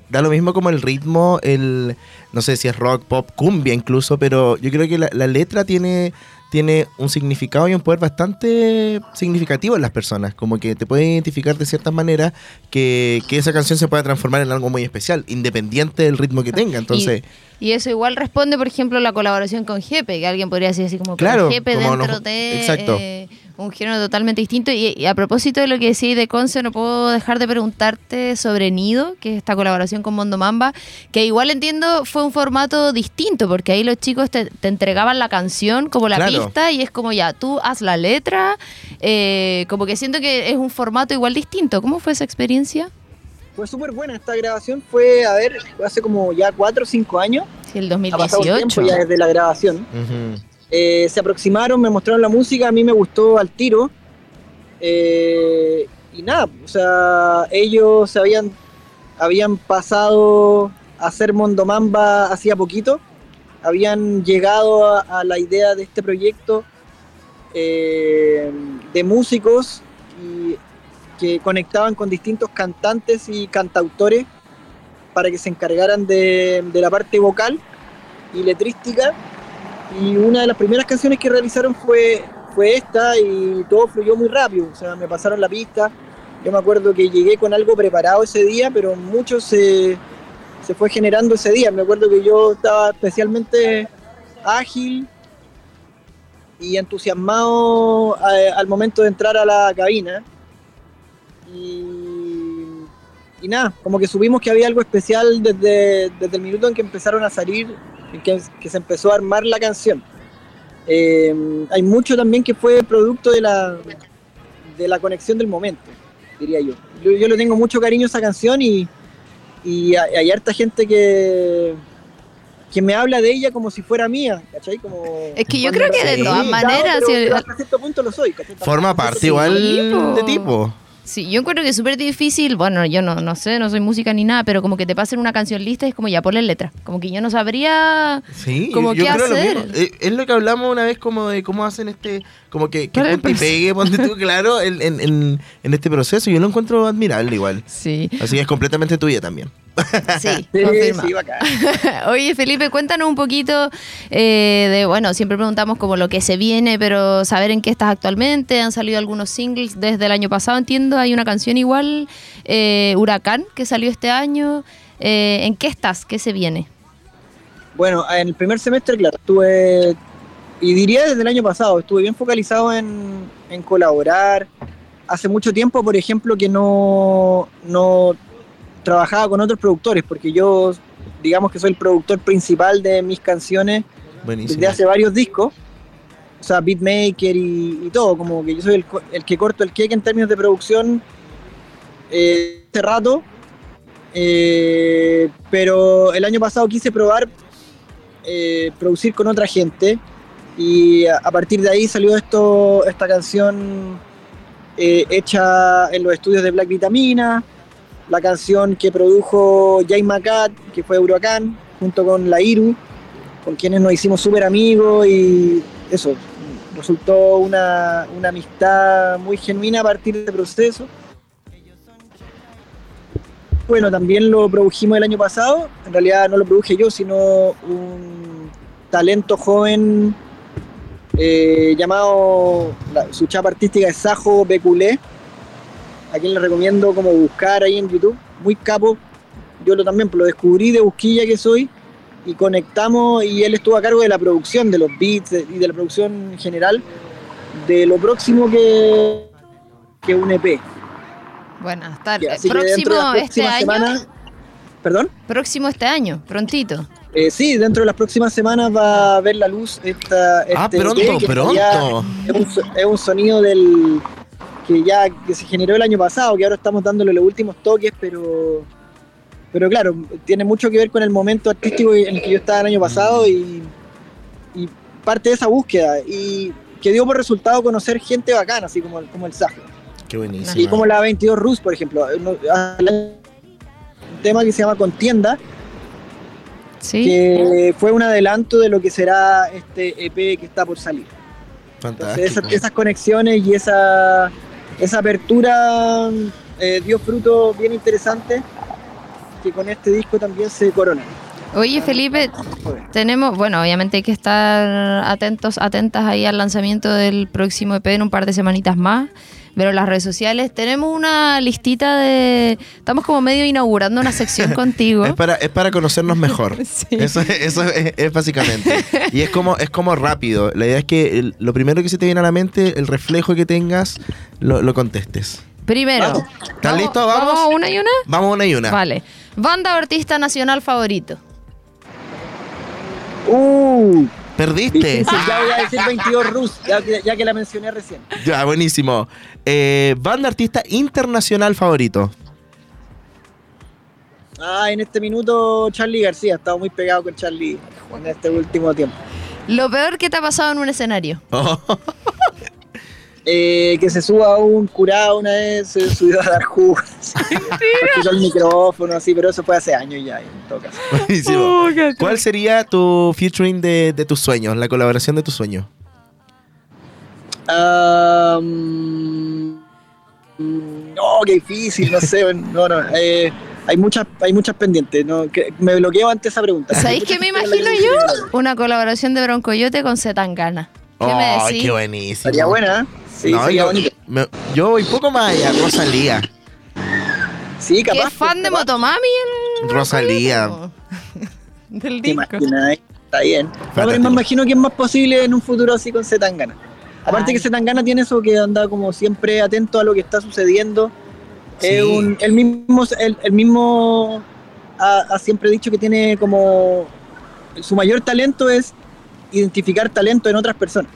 Speaker 1: Da lo mismo como el ritmo, el. No sé si es rock, pop, cumbia incluso, pero yo creo que la, la letra tiene, tiene un significado y un poder bastante significativo en las personas. Como que te puede identificar de cierta manera que, que esa canción se pueda transformar en algo muy especial, independiente del ritmo que tenga. Entonces,
Speaker 2: Y eso igual responde, por ejemplo, la colaboración con Jepe, que alguien podría decir así como
Speaker 1: Claro,
Speaker 2: Jepe
Speaker 1: como
Speaker 2: dentro
Speaker 1: nos-
Speaker 2: de
Speaker 1: exacto.
Speaker 2: eh, un género totalmente distinto. Y, y a propósito de lo que decís de Conce, no puedo dejar de preguntarte sobre Nido, que es esta colaboración con Mondo Mamba, que igual entiendo fue un formato distinto, porque ahí los chicos te, te entregaban la canción como la
Speaker 1: Claro.
Speaker 2: pista y es como ya, tú haz la letra, eh, como que siento que es un formato igual distinto. ¿Cómo fue esa experiencia?
Speaker 7: Fue súper buena esta grabación, fue, a ver, fue hace como ya 4 o 5 años,
Speaker 2: Sí, el
Speaker 7: ha pasado
Speaker 2: 2018.
Speaker 7: tiempo ya desde la grabación. Eh, se aproximaron, me mostraron la música, a mí me gustó al tiro. Eh, y nada, o sea, ellos se habían, habían pasado a hacer Mondomamba hacía poquito, habían llegado a, la idea de este proyecto eh, de músicos y que conectaban con distintos cantantes y cantautores para que se encargaran de, la parte vocal y letrística y una de las primeras canciones que realizaron fue, fue esta y todo fluyó muy rápido. O sea, me pasaron la pista. Yo me acuerdo que llegué con algo preparado ese día, pero mucho se, se fue generando ese día. Me acuerdo que yo estaba especialmente ágil y entusiasmado eh, al momento de entrar a la cabina. Y, y nada, como que supimos que había algo especial desde, desde el minuto en que empezaron a salir en que, se empezó a armar la canción. Eh, hay mucho también que fue producto de la, de la conexión del momento, diría yo. Yo, yo le tengo mucho cariño a esa canción y, y hay, hay harta gente que, que me habla de ella como si fuera mía, ¿cachai? Como,
Speaker 2: Es que yo creo que de todas maneras, si-
Speaker 7: hasta cierto punto lo soy, ¿cachai?
Speaker 1: Forma parte igual de tipo.
Speaker 2: Sí, yo encuentro que es súper difícil, bueno, yo no, no sé, no soy música ni nada, pero como que te pasen una canción lista es como ya ponle letra. Como que yo no sabría
Speaker 1: Sí,
Speaker 2: como
Speaker 1: yo
Speaker 2: qué
Speaker 1: creo lo
Speaker 2: hacer.
Speaker 1: mismo. Eh, Es lo que hablamos una vez como de cómo hacen este, como que, ponte y pegue, ponte tú, claro, en, en, en, en este proceso. Yo lo encuentro admirable igual.
Speaker 2: Sí,
Speaker 1: Así que es completamente tuya también.
Speaker 2: sí,
Speaker 7: Sí,
Speaker 2: confirma.
Speaker 7: sí, bacán.
Speaker 2: Oye, Felipe, cuéntanos un poquito eh, de, bueno, siempre preguntamos como lo que se viene, pero saber en qué estás actualmente. Han salido algunos singles desde el año pasado, entiendo. Hay una canción igual, eh, Huracán, que salió este año. Eh, ¿En qué estás? ¿Qué se viene?
Speaker 7: Bueno, en el primer semestre, claro, estuve, y diría desde el año pasado, estuve bien focalizado en, en colaborar. Hace mucho tiempo, por ejemplo, que no, no trabajaba con otros productores, porque yo, digamos que soy el productor principal de mis canciones
Speaker 1: Buenísimo.
Speaker 7: desde hace varios discos. O sea, beatmaker y, y todo, como que yo soy el, el que corto el cake en términos de producción eh, hace rato. Eh, pero el año pasado quise probar eh, producir con otra gente y a, a partir de ahí salió esto, esta canción eh, hecha en los estudios de Black Vitamina, la canción que produjo Jay Macat, que fue Huracán, junto con la Iru, con quienes nos hicimos súper amigos y eso, resultó una, una amistad muy genuina a partir de este proceso. Bueno, también lo produjimos el año pasado, en realidad no lo produje yo, sino un talento joven eh, llamado, la- su chapa artística es Sajo Beculé, a quien le recomiendo como buscar ahí en YouTube, muy capo, yo lo también pues, lo descubrí de busquilla que soy y conectamos y él estuvo a cargo de la producción, de los beats y de la producción en general de lo próximo que, que un EP. Que dentro
Speaker 2: próximo
Speaker 7: de las
Speaker 2: este año.
Speaker 7: semanas, perdón,
Speaker 2: Próximo este año, prontito.
Speaker 7: Eh, sí, dentro de las próximas semanas va a ver la luz esta,
Speaker 1: Ah,
Speaker 7: este
Speaker 1: pronto,
Speaker 7: EP, que en realidad
Speaker 1: pronto.
Speaker 7: Es un, so- es un sonido del que ya que se generó el año pasado, que ahora estamos dándole los últimos toques, pero pero claro, tiene mucho que ver con el momento artístico en el que yo estaba el año pasado y, y parte de esa búsqueda y que dio por resultado conocer gente bacana, así como, como el Sajo.
Speaker 1: Qué buenísimo.
Speaker 7: Y como la 22 Rus, por ejemplo, uno- un tema que se llama Contienda,
Speaker 2: Sí.
Speaker 7: que fue un adelanto de lo que será este EP que está por salir. Entonces
Speaker 1: Fantástico.
Speaker 7: esas, esas conexiones y esa, esa apertura eh, dio frutos bien interesantes que con este disco también se coronan.
Speaker 2: Oye, Felipe, tenemos, bueno, obviamente hay que estar atentos, atentas ahí al lanzamiento del próximo EP en un par de semanitas más. Pero en las redes sociales tenemos una listita de. Estamos como medio inaugurando una sección contigo.
Speaker 1: Es para, es para conocernos mejor.
Speaker 2: Sí.
Speaker 1: Eso, eso es, es básicamente. Y es como, es como rápido. La idea es que el- lo primero que se te viene a la mente, el reflejo que tengas, lo, lo contestes.
Speaker 2: Primero,
Speaker 7: Vamos.
Speaker 1: ¿Están listos? Vamos.
Speaker 2: ¿Vamos una y una?
Speaker 1: Vamos una y una.
Speaker 2: Vale. Banda o artista nacional favorito.
Speaker 7: Uh,
Speaker 1: ¿Perdiste?
Speaker 7: ya voy a decir 22 Rus, ya, que- ya que la mencioné recién.
Speaker 1: Ya, buenísimo. Eh, banda artista internacional favorito.
Speaker 7: Ah, en este minuto Charlie García, he estado muy pegado con Charlie en este último tiempo.
Speaker 2: Lo peor que te ha pasado en un escenario.
Speaker 7: Eh, que se suba un curado una vez, se subió a dar jugo. Escuchó el micrófono, así, pero eso fue hace años ya, en todo caso.
Speaker 1: Buenísimo. ¿Cuál sería tu featuring de, de tus sueños? La colaboración de tus sueños.
Speaker 7: Mm, no, qué difícil, no sé. No, no, eh, hay, muchas, hay muchas pendientes. No, que- me bloqueo ante esa pregunta.
Speaker 2: ¿Sabéis qué me imagino yo? Una colaboración de Broncoyote con Zetangana. ¿Qué me
Speaker 1: Oh,
Speaker 2: decís?
Speaker 1: qué buenísimo.
Speaker 7: Estaría buena, ¿eh? Sí,
Speaker 1: No,
Speaker 7: sería
Speaker 1: yo,
Speaker 7: bonito.
Speaker 1: me- yo voy poco más allá. Rosalía.
Speaker 7: Sí,
Speaker 2: ¿Qué
Speaker 7: capaz.
Speaker 2: es fan de. Motomami? el
Speaker 1: Rosalía.
Speaker 2: Del
Speaker 7: ¿Te
Speaker 2: disco.
Speaker 7: Está bien. No, pero
Speaker 1: Fantástico.
Speaker 7: me imagino que es más posible en un futuro así con Zetangana. Aparte
Speaker 2: Ay.
Speaker 7: que Zetangana tiene eso que anda como siempre atento a lo que está sucediendo.
Speaker 1: Sí.
Speaker 7: Es un, el mismo, el, el mismo ha, ha siempre dicho que tiene como su mayor talento es identificar talento en otras personas.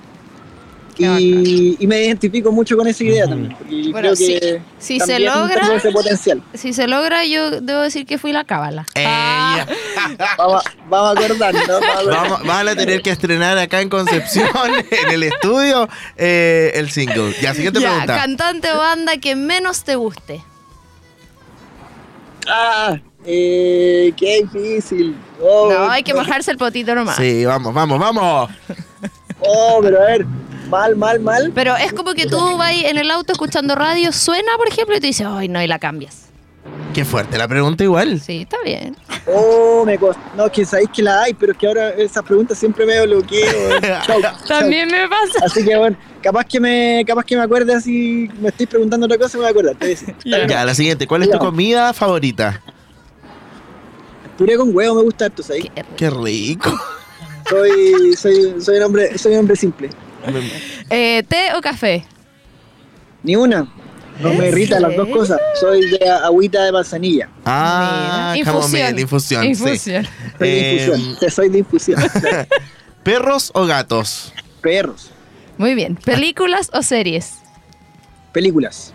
Speaker 7: Y, y me identifico mucho con esa idea también. Porque
Speaker 2: Bueno,
Speaker 7: creo
Speaker 2: sí.
Speaker 7: que
Speaker 2: Si se logra-
Speaker 7: ese potencial.
Speaker 2: Si se logra, yo debo decir que fui la cábala.
Speaker 1: Eh,
Speaker 2: Ah.
Speaker 7: Vamos, vamos a acordarnos. Vamos a acordarnos.
Speaker 1: Vamos, van a tener que estrenar acá en Concepción, en el estudio, eh, el single. Ya, siguiente
Speaker 2: Ya,
Speaker 1: pregunta.
Speaker 2: cantante o banda que menos te guste.
Speaker 7: Ah, eh, qué difícil. Oh,
Speaker 2: No, hay que mojarse el potito nomás.
Speaker 1: Sí, vamos, vamos, vamos.
Speaker 7: Oh, pero a ver, mal, mal, mal.
Speaker 2: Pero es como que tú vas en el auto escuchando radio, suena, por ejemplo, y tú dices, ay, no, y la cambias.
Speaker 1: Qué fuerte la pregunta igual.
Speaker 2: Sí, está bien.
Speaker 7: Oh, me costó. No, que sabéis que la hay, pero es que ahora esas preguntas siempre me bloqueo. Chau, chau.
Speaker 2: También me pasa.
Speaker 7: Así que bueno, capaz que me, capaz que me acuerde así, me estoy preguntando otra cosa, me voy a acordar. te.
Speaker 1: Ya, la siguiente. ¿Cuál es tu comida favorita?
Speaker 7: Puré con huevo me gusta esto.
Speaker 2: Qué-
Speaker 1: Qué rico.
Speaker 7: Soy, soy, soy un hombre, soy un hombre simple.
Speaker 2: Eh, ¿Té o café?
Speaker 7: Ni una. No me
Speaker 2: ¿En
Speaker 7: irrita las dos cosas. Soy de agüita de manzanilla.
Speaker 1: Ah,
Speaker 2: Mira.
Speaker 1: chamomile, infusión. sí.
Speaker 2: Infusión.
Speaker 7: Soy de
Speaker 1: Eh,
Speaker 7: infusión. Soy de infusión.
Speaker 1: ¿Perros o gatos?
Speaker 7: Perros.
Speaker 2: Muy bien. ¿Películas o series?
Speaker 7: Películas.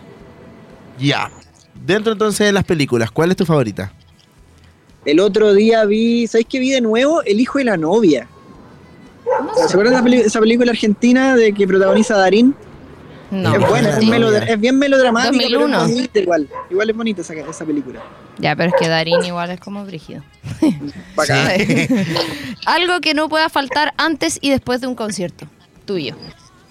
Speaker 1: Ya. Dentro entonces de las películas, ¿cuál es tu favorita?
Speaker 7: El otro día vi, ¿sabéis qué vi de nuevo? El hijo de la novia. ¿Se acuerdan de esa película argentina de que protagoniza Darín?
Speaker 2: No.
Speaker 7: es buena, es,
Speaker 1: Sí.
Speaker 7: bien melodramática, pero
Speaker 2: 2001.
Speaker 7: es bonita igual. Igual es bonita esa, esa película.
Speaker 2: Ya, pero es que Darín igual es como brígido.
Speaker 7: Bacán.
Speaker 2: Algo que no pueda faltar antes y después de un concierto. Tuyo.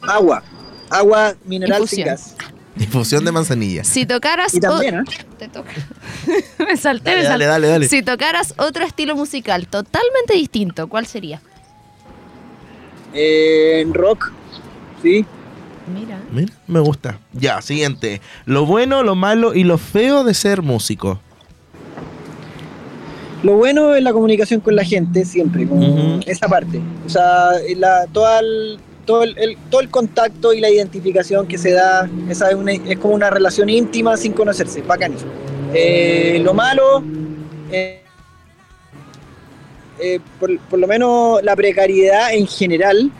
Speaker 7: Agua. Agua mineral sin
Speaker 2: Infusión.
Speaker 7: gas.
Speaker 1: Difusión de manzanilla.
Speaker 2: Si tocaras...
Speaker 7: Y también, ¿eh?
Speaker 2: Te toca. me salté,
Speaker 1: Dale,
Speaker 2: me salté.
Speaker 1: dale, dale, dale.
Speaker 2: Si tocaras otro estilo musical totalmente distinto, ¿cuál sería?
Speaker 7: Eh, en rock. Sí.
Speaker 2: Mira.
Speaker 1: Mira, me gusta. Ya, siguiente. Lo bueno, lo malo y lo feo de ser músico.
Speaker 7: Lo bueno es la comunicación con la gente, siempre, con esa parte. O sea, la, toda el- todo, el, el- todo el contacto y la identificación que se da, esa es, una- es como una relación íntima sin conocerse, bacán eso. Eh, lo malo, eh, eh, por, por lo menos la precariedad en general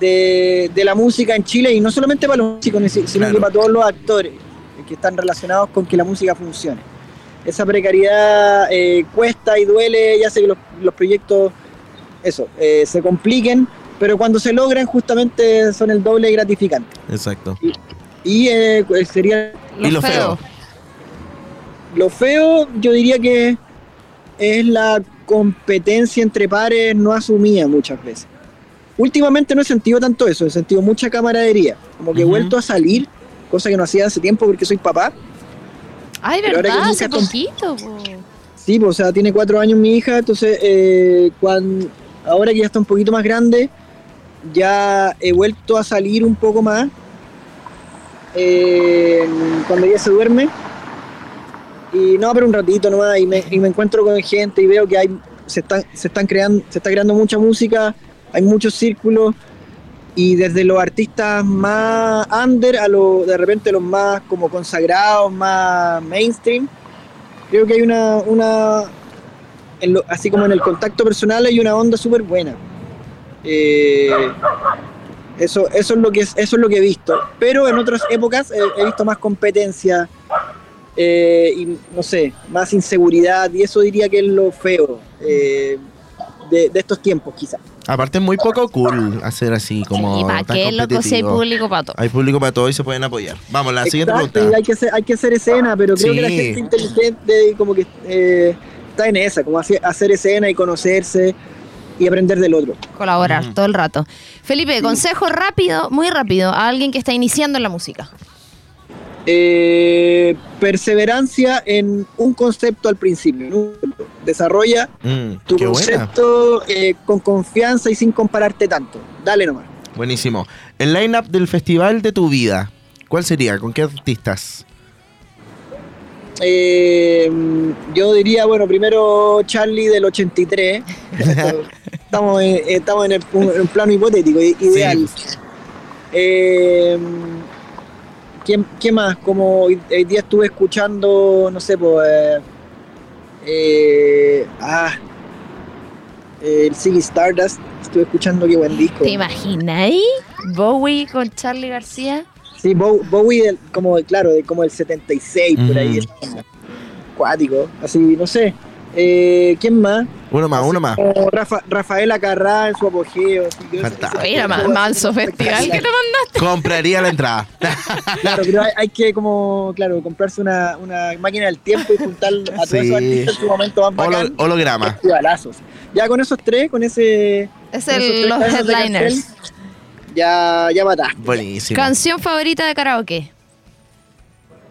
Speaker 7: de, de la música en Chile, y no solamente para los músicos, sino
Speaker 1: Claro.
Speaker 7: que para todos los actores que están relacionados con que la música funcione esa precariedad eh, cuesta y duele y hace que los, los proyectos eso eh, se compliquen pero cuando se logran justamente son el doble de gratificantes
Speaker 1: Exacto.
Speaker 7: y eh, pues, sería
Speaker 1: Y lo feo.
Speaker 7: lo feo yo diría que es la competencia entre pares no asumida muchas veces últimamente no he sentido tanto eso he sentido mucha camaradería como que he vuelto a salir cosa que no hacía hace tiempo porque soy papá
Speaker 2: Ay,
Speaker 7: Pero ahora que
Speaker 2: ¿verdad?
Speaker 7: mi
Speaker 2: Hace poquito. po.
Speaker 7: Sí, pues, o sea, tiene cuatro años mi hija, entonces eh, cuan- ahora que ya está un poquito más grande, ya he vuelto a salir un poco más eh, cuando ella se duerme. Y no, pero un ratito nomás, y me, y me encuentro con gente y veo que hay se están, se están creando, se está creando mucha música, hay muchos círculos, y desde los artistas más under a lo, de repente los más como consagrados, más mainstream, creo que hay una, una en lo- así como en el contacto personal hay una onda súper buena. Eh, eso, eso es lo que es, eso es lo que he visto. Pero en otras épocas he visto más competencia eh, y no sé, más inseguridad, y eso diría que es lo feo eh, de, de estos tiempos, quizás.
Speaker 1: Aparte es muy poco cool hacer así como
Speaker 2: ¿Y para
Speaker 1: tan
Speaker 2: qué, loco, si hay
Speaker 1: competitivo.
Speaker 2: público para todo?
Speaker 1: Hay público para todo y se pueden apoyar. Vamos, la siguiente
Speaker 7: Exacto,
Speaker 1: pregunta.
Speaker 7: hay que hacer, hay que hacer escena, pero creo
Speaker 1: Sí.
Speaker 7: que la gente inteligente como que eh, está en esa, como hacer, hacer escena y conocerse y aprender del otro.
Speaker 2: Colaborar todo el rato. Felipe, consejo rápido, muy rápido, a alguien que está iniciando en la música.
Speaker 7: Eh, perseverancia en un concepto al principio. Desarrolla
Speaker 1: Mm,
Speaker 7: tu concepto eh, con confianza y sin compararte tanto. Dale nomás.
Speaker 1: Buenísimo. El line-up del festival de tu vida. ¿Cuál sería? ¿Con qué artistas?
Speaker 7: Eh, yo diría, bueno, primero Charlie del 83. estamos, en, estamos en, el, en un plano hipotético, ideal. Eh, ¿quién, qué más? Como hoy, hoy día estuve escuchando, no sé, pues. eh, eh, ah, el Ziggy Stardust. Estuve escuchando qué buen disco.
Speaker 2: ¿Te imagináis? Bowie con Charlie García.
Speaker 7: Sí, Bow- Bowie, del- como, claro, de, como el 76, por ahí.
Speaker 1: Ujú.
Speaker 7: es Cuático, así, no sé. Eh, ¿Quién más?
Speaker 1: Uno más, uno más.
Speaker 7: Rafa, Rafaela Carrá en su apogeo. así que-
Speaker 1: Fantástico.
Speaker 2: Mira, más manso festival que te mandaste.
Speaker 1: Compraría la entrada.
Speaker 7: Claro, pero hay, hay que como, claro, comprarse una, una máquina del tiempo y juntar a todos
Speaker 1: Sí.
Speaker 7: esos artistas en su momento más
Speaker 1: Holo-
Speaker 7: bacán.
Speaker 1: holograma.
Speaker 7: Festivalazos. Ya con esos tres, con ese...
Speaker 2: Es el, los headliners.
Speaker 7: cartel, Ya, ya mataste.
Speaker 1: Buenísimo.
Speaker 2: Canción favorita de karaoke.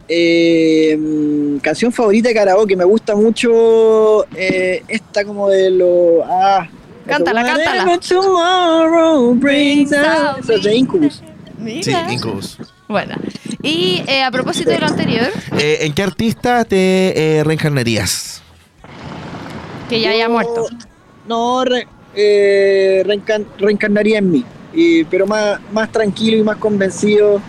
Speaker 7: Eh, canción favorita de karaoke, me gusta mucho eh, esta como de lo... Ah,
Speaker 2: Cántala,
Speaker 7: eso,
Speaker 2: cántala.
Speaker 7: Tomorrow brings out. De Incubus.
Speaker 1: Sí, Incubus.
Speaker 2: Bueno, y eh, a propósito de lo anterior,
Speaker 1: Eh, ¿En qué artista te eh, reencarnarías?
Speaker 2: que ya haya
Speaker 7: Yo-
Speaker 2: muerto.
Speaker 7: No, re- eh, reencan- reencarnaría en mí, y- pero más, más tranquilo y más convencido.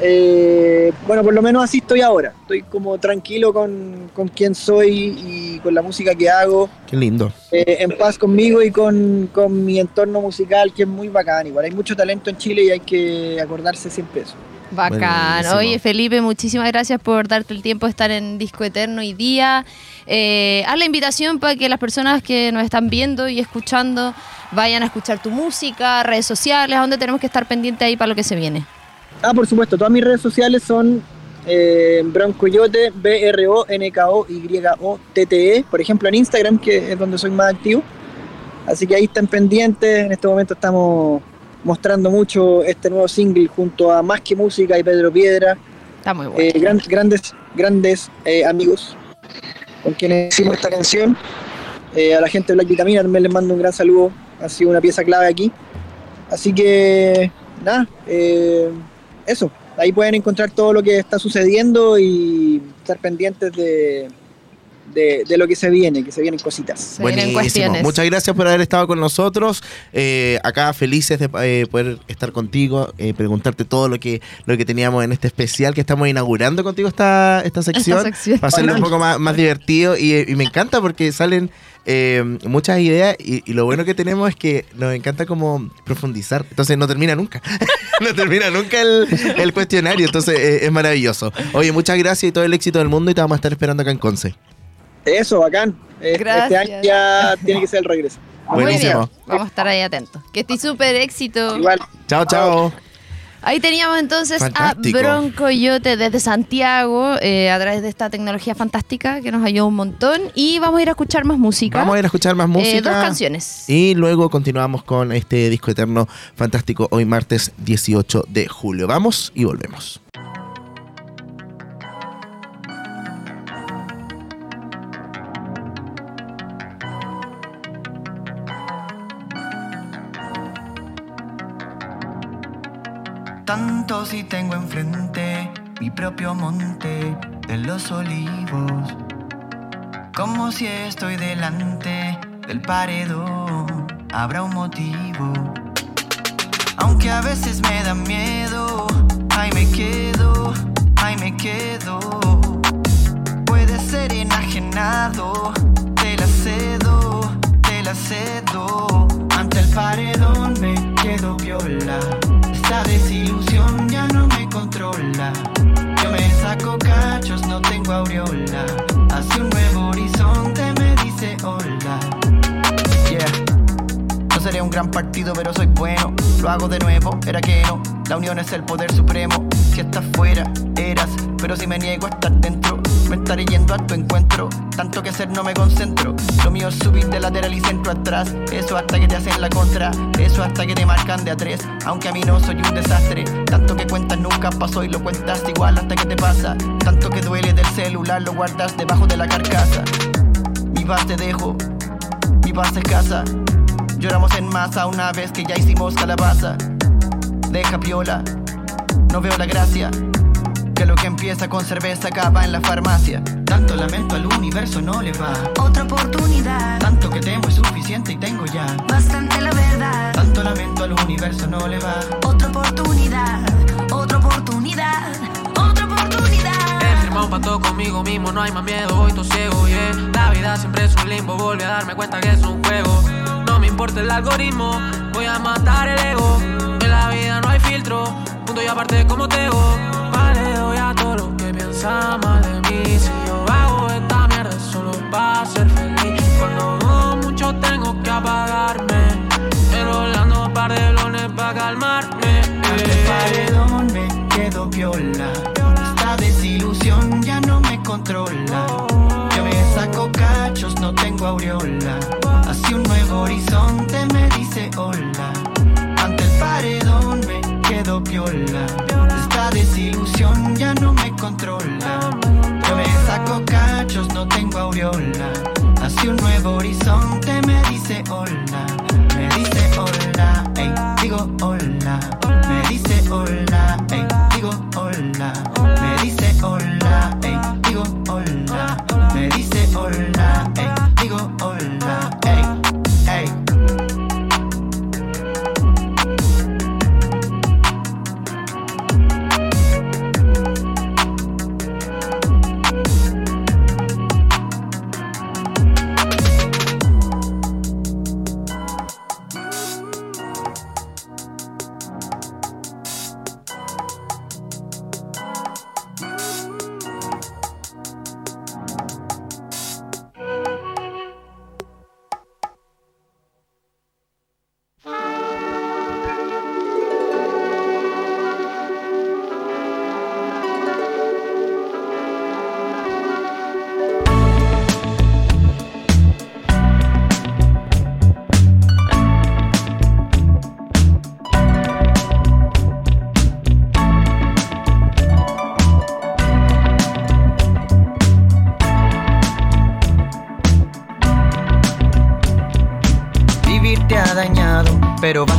Speaker 7: Eh, bueno, por lo menos así estoy ahora. Estoy como tranquilo con, con quién soy y con la música que hago,
Speaker 1: Qué lindo.
Speaker 7: eh, en paz conmigo y con, con mi entorno musical, que es muy bacán. Igual hay mucho talento en Chile y hay que acordarse siempre eso.
Speaker 2: Bacán.
Speaker 1: Buenísimo.
Speaker 2: Oye, Felipe, muchísimas gracias por darte el tiempo de estar en Disco Eterno hoy día. Eh, haz la invitación para que las personas que nos están viendo y escuchando vayan a escuchar tu música, redes sociales, a donde tenemos que estar pendientes ahí para lo que se viene.
Speaker 7: Ah, por supuesto, todas mis redes sociales son eh, Broncoyote, B-R-O-N-K-O-Y-O-T-T-E, E, por ejemplo en Instagram, que es donde soy más activo. Así que ahí están pendientes. En este momento estamos mostrando mucho este nuevo single junto a Más que Música y Pedro Piedra,
Speaker 2: Está muy bueno.
Speaker 7: eh, gran- grandes, grandes eh, amigos con quienes hicimos esta canción. Eh, a la gente de Black Vitamina también les mando un gran saludo, ha sido una pieza clave aquí. Así que, nada, eh, eso, ahí pueden encontrar todo lo que está sucediendo y estar pendientes de, de, de lo que se viene, que se vienen cositas.
Speaker 2: Se vienen cuestiones.
Speaker 1: Muchas gracias por haber estado con nosotros. Eh, acá felices de eh, poder estar contigo, eh, preguntarte todo lo que, lo que teníamos en este especial que estamos inaugurando contigo esta, esta sección.
Speaker 2: Esta sección.
Speaker 1: Para hacerlo un poco más, más divertido y, y me encanta porque salen eh, muchas ideas y, y lo bueno que tenemos es que nos encanta como profundizar. Entonces no termina nunca. no termina nunca el, el cuestionario. Entonces eh, es maravilloso. Oye, muchas gracias y todo el éxito del mundo y te vamos a estar esperando acá en Conce.
Speaker 7: Eso, bacán. Eh, Este año ya tiene que ser el regreso.
Speaker 2: Muy bien,
Speaker 1: Buenísimo.
Speaker 2: vamos a estar ahí atentos. Que esté súper éxito.
Speaker 7: Igual.
Speaker 1: Chao, chao.
Speaker 2: Ahí teníamos entonces
Speaker 1: Fantástico.
Speaker 2: a Broncoyote desde Santiago eh, a través de esta tecnología fantástica que nos ayudó un montón. Y vamos a ir a escuchar más música.
Speaker 1: Vamos a ir a escuchar más música.
Speaker 2: Eh, dos canciones.
Speaker 1: Y luego continuamos con este disco eterno fantástico hoy martes 18 de julio. Vamos y volvemos.
Speaker 5: Si tengo enfrente mi propio monte de los olivos. Como si estoy delante del paredón, habrá un motivo. Aunque a veces me da miedo, ahí me quedo, ahí me quedo. Puede ser enajenado, te la cedo, te la cedo. Ante el paredón me quedo viola. Esta desilusión controla. Yo me saco cachos, no tengo aureola. Hacia un nuevo horizonte me dice hola. Yeah. No seré un gran partido, pero soy bueno. Lo hago de nuevo, era que no. La unión es el poder supremo. Si estás fuera, eras. Pero si me niego a estar dentro, me estaré yendo a tu encuentro. Tanto que hacer no me concentro. Lo mío es subir de lateral y centro atrás. Eso hasta que te hacen la contra. Eso hasta que te marcan de a tres. Aunque a mí no soy un desastre. Tanto que cuentas nunca pasó y lo cuentas igual hasta que te pasa. Tanto que duele del celular, lo guardas debajo de la carcasa. Mi paz te dejo, mi paz escasa. Lloramos en masa una vez que ya hicimos calabaza. Deja piola, no veo la gracia. Que lo que empieza con cerveza acaba en la farmacia. Tanto lamento al universo no le va.
Speaker 3: Otra oportunidad,
Speaker 5: Tanto que temo es suficiente y tengo ya.
Speaker 3: bastante la verdad.
Speaker 5: Tanto lamento al universo no le va.
Speaker 3: Otra oportunidad, otra oportunidad, otra oportunidad.
Speaker 8: He firmado un pacto conmigo mismo, no hay más miedo, voy todo ciego, yeah. La vida siempre es un limbo, volví a darme cuenta que es un juego. No me importa el algoritmo, voy a matar el ego. En la vida no hay filtro, y aparte como te voy. Vale, doy a todo lo que piensa mal de mí. Si yo hago esta mierda es solo para ser feliz. Cuando mucho
Speaker 5: tengo que apagarme. Pero hablando un par de lones para calmarme. Eh. paredón me quedo viola. Esta desilusión ya no me controla. Yo me saco cachos, no tengo aureola. Hacia un nuevo horizonte me dice hola. Ante el paredón me esta desilusión ya no me controla. Yo me saco cachos, no tengo aureola. Hacia un nuevo horizonte me dice hola. Me dice hola, ey, digo hola. Me dice hola,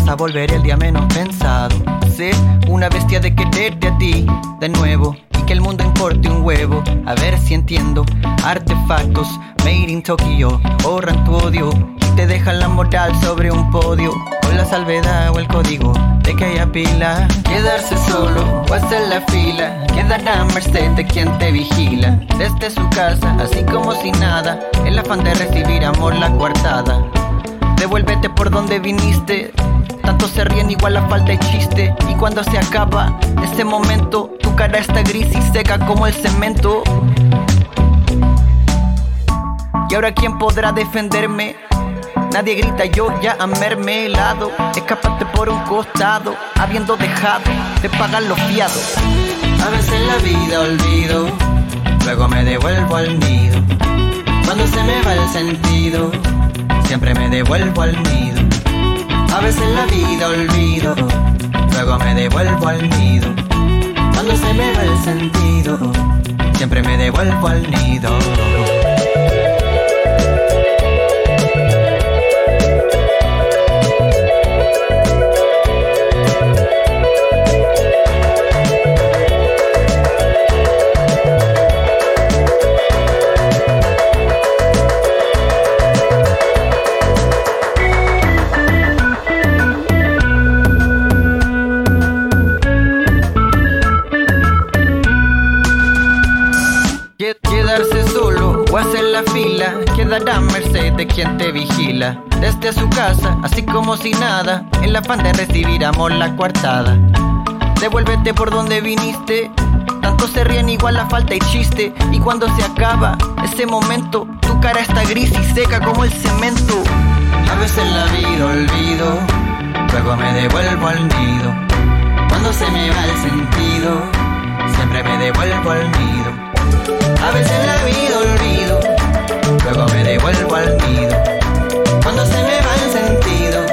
Speaker 5: a volver el día menos pensado. Sé una bestia de quererte a ti de nuevo y que el mundo importe un huevo. A ver si entiendo. Artefactos made in Tokyo borran tu odio y te dejan la moral sobre un podio. Con la salvedad o el código de que haya pila. Quedarse solo o hacer la fila. Quedar a merced de quien te vigila. Desde su casa, así como si nada. El afán de recibir amor la coartada. Devuélvete por donde viniste. Tanto se ríen igual la falta de chiste. Y cuando se acaba ese momento, tu cara está gris y seca como el cemento. Y ahora quién podrá defenderme? Nadie grita yo ya a mermelado. Escapaste por un costado, habiendo dejado de pagar los fiados. A veces la vida olvido, luego me devuelvo al nido. Cuando se me va el sentido, siempre me devuelvo al nido. A veces la vida olvido, luego me devuelvo al nido. Cuando se me va el sentido, siempre me devuelvo al nido. La fila, quedar a merced de quien te vigila. Desde su casa, así como si nada, en la afán de recibir amor la coartada. Devuélvete por donde viniste, tanto se ríen igual la falta y chiste. Y cuando se acaba ese momento, tu cara está gris y seca como el cemento. A veces la vida olvido, luego me devuelvo al nido. Cuando se me va el sentido, siempre me devuelvo al nido. A veces la vida olvido, luego me devuelvo al nido. Cuando se me va el sentido,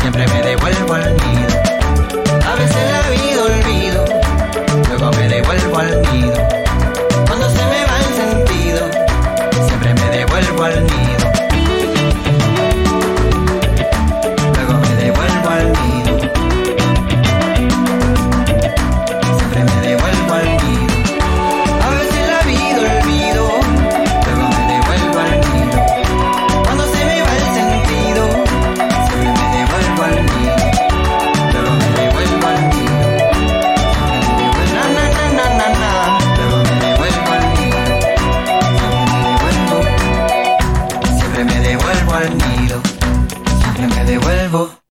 Speaker 5: siempre me devuelvo al nido. A veces la vida olvido, luego me devuelvo al nido. Cuando se me va el sentido, siempre me devuelvo al nido.